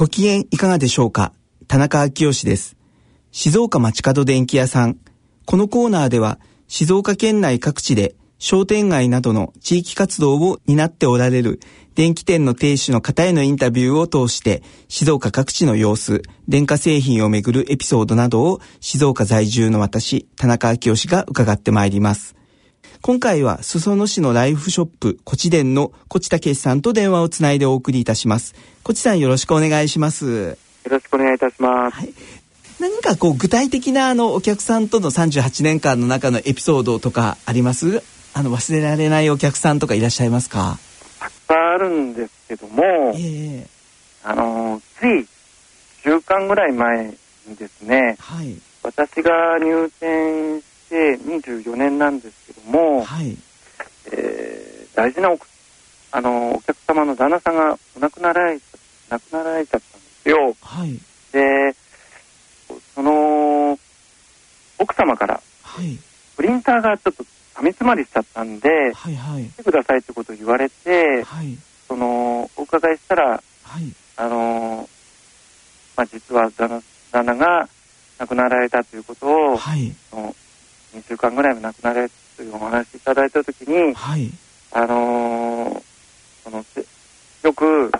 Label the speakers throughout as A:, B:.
A: ご機嫌いかがでしょうか？田中昭義です。静岡町角電気屋さん。このコーナーでは静岡県内各地で商店街などの地域活動を担っておられる電気店の亭主の方へのインタビューを通して静岡各地の様子、電化製品をめぐるエピソードなどを静岡在住の私、田中昭義が伺ってまいります。今回は裾野市のライフショップ、こち電のこちたけしさんと電話をつないでお送りいたします。こちさんよろしくお願いします。よ
B: ろしくお願いいたします。はい、
A: 何かこう具体的なあのお客さんとの38年間の中のエピソードとかあります？あの忘れられないお客さんとかいらっしゃいますか？
B: たくさんあるんですけども、えー、あのつい週間ぐらい前にですね、はい、私が入店して24年なんですも、はい、えー、大事なおあのお客様の旦那さんがお亡くなられ亡くなられちゃったんですよ。はい、でその奥様から、はい、プリンターがちょっと紙詰まりしちゃったんで、はいはい、来てくださいってことを言われて、はい、そのお伺いしたら、はい、あのまあ、実は旦那旦那が亡くなられたということを、はい、2週間ぐらいも亡くなられたというお話いただいたときに、はい、あのー、そのよく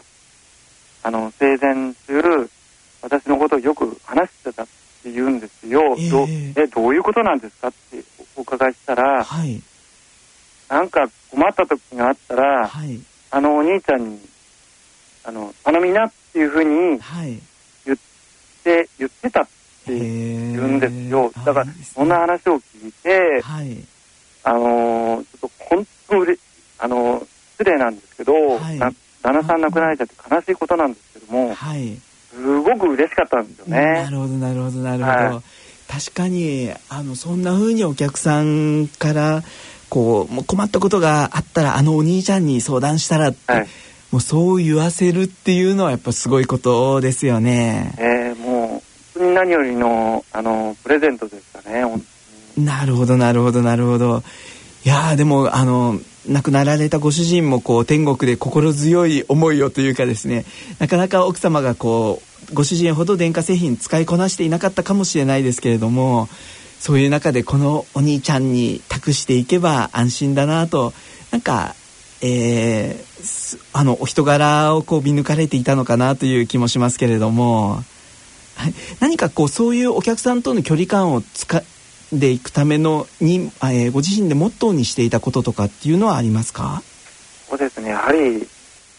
B: あの生前中私のことをよく話してたって言うんですよ、えー、どえどういうことなんですかってお伺いしたら、はい、なんか困った時があったら、はい、あのお兄ちゃんにあの頼みなっていうふうに言って、言ってたってって言うんですよ。だから、そんな話を聞いて、はい、あのー、ちょっと本当うれ、あのー、失礼なんですけど、はい、旦那さん亡くなられちゃって悲しいことなんですけども、はい、すごく嬉しかったんですよね。
A: なるほど、なるほど、なるほど。はい、確かに、あの、そんな風にお客さんから、こう、もう困ったことがあったら、あのお兄ちゃんに相談したらって、はい、もうそう言わせるっていうのはやっぱすごいことですよね。
B: えー、もうに何よりのあのプレゼントでしたね
A: なるほどなるほどなるほど。いやでもあの亡くなられたご主人もこう天国で心強い思いをというかですね。なかなか奥様がこうご主人ほど電化製品使いこなしていなかったかもしれないですけれどもそういう中でこのお兄ちゃんに託していけば安心だなと。なんかえー、あのお人柄をこう見抜かれていたのかなという気もしますけれども。はい、何かこうそういうお客さんとの距離感をつかでいくためのに、えー、ご自身でモットーにしていたこととかっていうのはありますか？
B: そうですね。やはり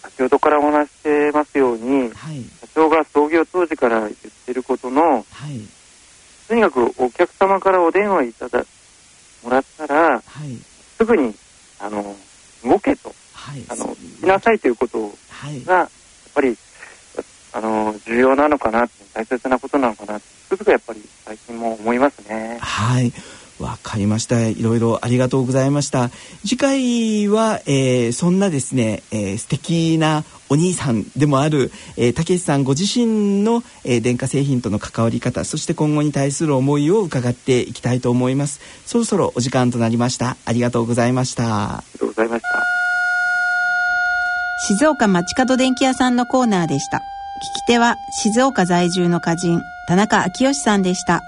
B: 先ほどからお話してますように、はい、社長が創業当時から言ってることの、はい、とにかくお客様からお電話いただもらったら、はい、すぐにあの動けと、はい、あのしなさいということが、やっぱりあの重要なのかな大切なことなのかなつくづくやっぱり最近も思いますね。
A: はい。わかりました。いろいろありがとうございました。次回は、えー、そんなですね、えー、素敵なお兄さんでもある、えー、たけしさんご自身の、えー、電化製品との関わり方そして今後に対する思いを伺っていきたいと思います。そろそろお時間となりました。ありがとうございました。
B: ありがとうございました。
C: 静岡町角電気屋さんのコーナーでした聞き手は静岡在住の歌人田中昭義さんでした。